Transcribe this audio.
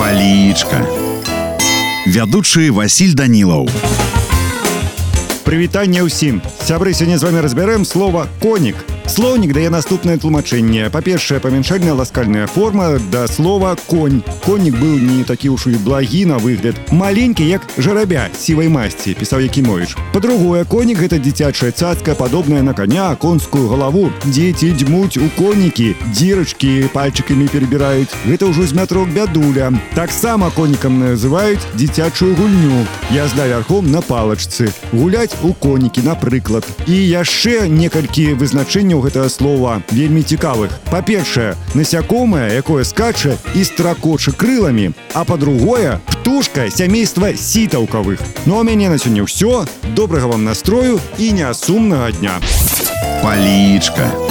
Палічка. Вядучы Васіль Данілаў. Прывітанне ўсім сябры сёння з вами разбярэм слова конік слоўнік дае наступнае тлумачэнне па-першае памяншальная ласкальная форма да слова конь коннік быў не такі ўж і благі на выгляд маленькі як жарабя сівай масці пісаў якімовіч па-другое конік гэта дзіцячая цацка падобная на коня конскую галаву дзеці дзьмуць у конікі дзірачкі пальчыкамі перебіраюць гэта ўжо з мятрок бядуля таксама конікам называюць дзіцячую гульню язда вярхом на палачцы гуляць у конікі напрыклад і яшчэ некалькі вызначэнняў гэтага слова вельмі цікавых па-першае насякомае якое скача і стракоча крыламі а па-другое птушка сямейства сітаўкавых ну а ў мяне на сёння ўсё добрага вам настрою і нясумнага дня Палічка.